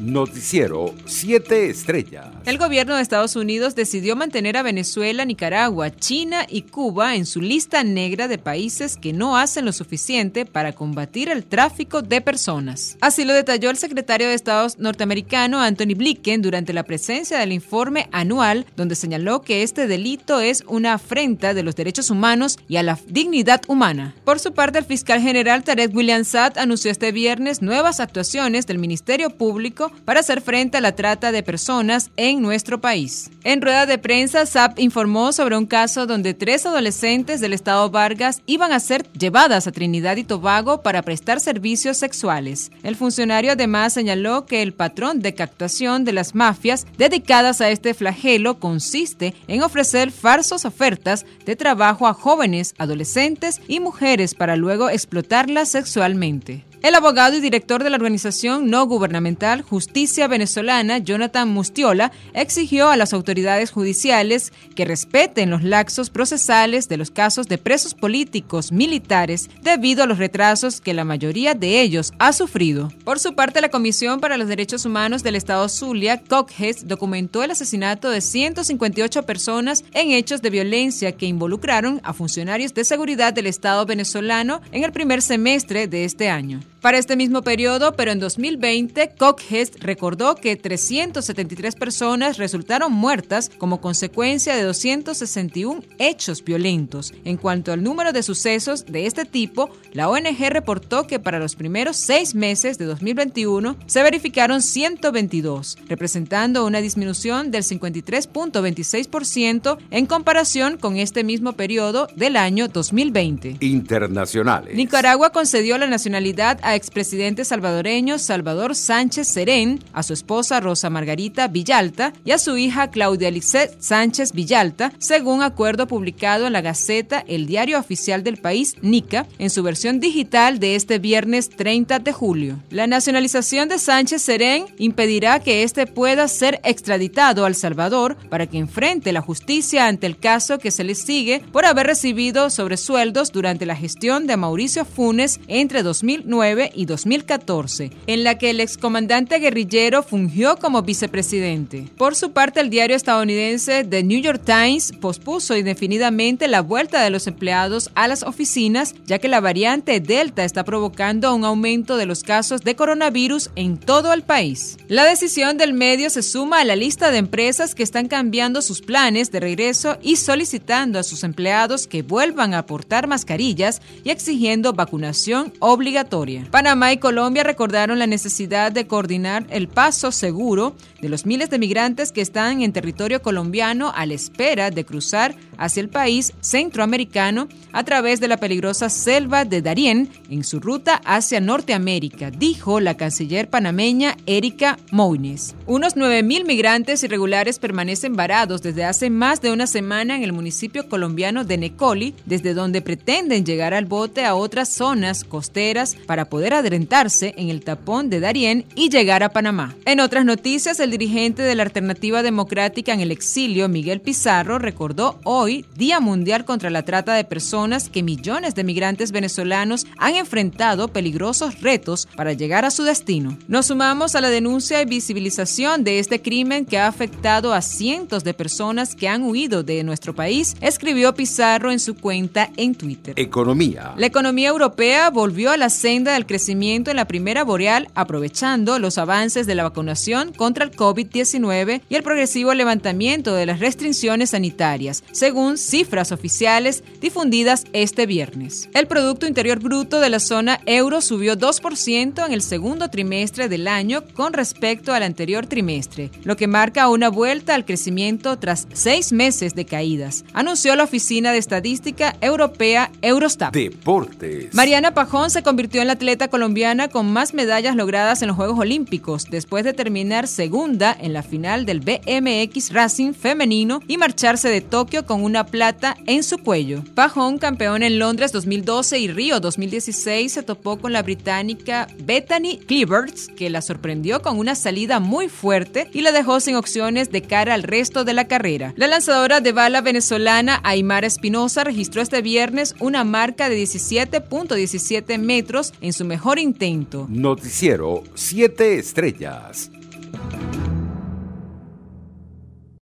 Noticiero 7 Estrellas. El gobierno de Estados Unidos decidió mantener a Venezuela, Nicaragua, China y Cuba en su lista negra de países que no hacen lo suficiente para combatir el tráfico de personas. Así lo detalló el secretario de Estado norteamericano Anthony Blinken durante la presencia del informe anual, donde señaló que este delito es una afrenta de los derechos humanos y a la dignidad humana. Por su parte, el fiscal general Tarek William Saad anunció este viernes nuevas actuaciones del Ministerio Público para hacer frente a la trata de personas en nuestro país. En rueda de prensa, SAP informó sobre un caso donde tres adolescentes del estado Vargas iban a ser llevadas a Trinidad y Tobago para prestar servicios sexuales. El funcionario además señaló que el patrón de captación de las mafias dedicadas a este flagelo consiste en ofrecer falsas ofertas de trabajo a jóvenes, adolescentes y mujeres para luego explotarlas sexualmente. El abogado y director de la organización no gubernamental Justicia Venezolana, Jonathan Mustiola, exigió a las autoridades judiciales que respeten los laxos procesales de los casos de presos políticos militares debido a los retrasos que la mayoría de ellos ha sufrido. Por su parte, la Comisión para los Derechos Humanos del Estado Zulia, COCGES, documentó el asesinato de 158 personas en hechos de violencia que involucraron a funcionarios de seguridad del Estado venezolano en el primer semestre de este año. Para este mismo periodo, pero en 2020, Cockhead recordó que 373 personas resultaron muertas como consecuencia de 261 hechos violentos. En cuanto al número de sucesos de este tipo, la ONG reportó que para los primeros seis meses de 2021 se verificaron 122, representando una disminución del 53.26% en comparación con este mismo periodo del año 2020. Internacionales. Nicaragua concedió la nacionalidad a expresidente salvadoreño Salvador Sánchez Serén, a su esposa Rosa Margarita Villalta y a su hija Claudia Lisset Sánchez Villalta, según acuerdo publicado en la Gaceta, el diario oficial del país, NICA, en su versión digital de este viernes 30 de julio. La nacionalización de Sánchez Serén impedirá que éste pueda ser extraditado al Salvador para que enfrente la justicia ante el caso que se le sigue por haber recibido sobresueldos durante la gestión de Mauricio Funes entre 2009 y 2014, en la que el excomandante guerrillero fungió como vicepresidente. Por su parte, el diario estadounidense The New York Times pospuso indefinidamente la vuelta de los empleados a las oficinas, ya que la variante Delta está provocando un aumento de los casos de coronavirus en todo el país. La decisión del medio se suma a la lista de empresas que están cambiando sus planes de regreso y solicitando a sus empleados que vuelvan a aportar mascarillas y exigiendo vacunación obligatoria. Panamá y Colombia recordaron la necesidad de coordinar el paso seguro de los miles de migrantes que están en territorio colombiano a la espera de cruzar hacia el país centroamericano a través de la peligrosa selva de Darién en su ruta hacia Norteamérica, dijo la canciller panameña Erika Mounes. Unos 9.000 migrantes irregulares permanecen varados desde hace más de una semana en el municipio colombiano de Necoli, desde donde pretenden llegar al bote a otras zonas costeras para poder poder adrentarse en el tapón de Darién y llegar a Panamá. En otras noticias, el dirigente de la Alternativa Democrática en el exilio, Miguel Pizarro, recordó hoy, Día Mundial contra la Trata de Personas, que millones de migrantes venezolanos han enfrentado peligrosos retos para llegar a su destino. Nos sumamos a la denuncia y visibilización de este crimen que ha afectado a cientos de personas que han huido de nuestro país, escribió Pizarro en su cuenta en Twitter. Economía. La economía europea volvió a la senda del crecimiento en la primera boreal, aprovechando los avances de la vacunación contra el COVID-19 y el progresivo levantamiento de las restricciones sanitarias, según cifras oficiales difundidas este viernes. El Producto Interior Bruto de la zona euro subió 2% en el segundo trimestre del año con respecto al anterior trimestre, lo que marca una vuelta al crecimiento tras seis meses de caídas, anunció la Oficina de Estadística Europea Eurostat. Deportes. Mariana Pajón se convirtió en la atleta colombiana con más medallas logradas en los Juegos Olímpicos, después de terminar segunda en la final del BMX Racing femenino y marcharse de Tokio con una plata en su cuello. Pajón, campeón en Londres 2012 y Río 2016, se topó con la británica Bethany Cleaverts, que la sorprendió con una salida muy fuerte y la dejó sin opciones de cara al resto de la carrera. La lanzadora de bala venezolana Aymara Espinosa registró este viernes una marca de 17.17 metros en su mejor intento. Noticiero 7 Estrellas.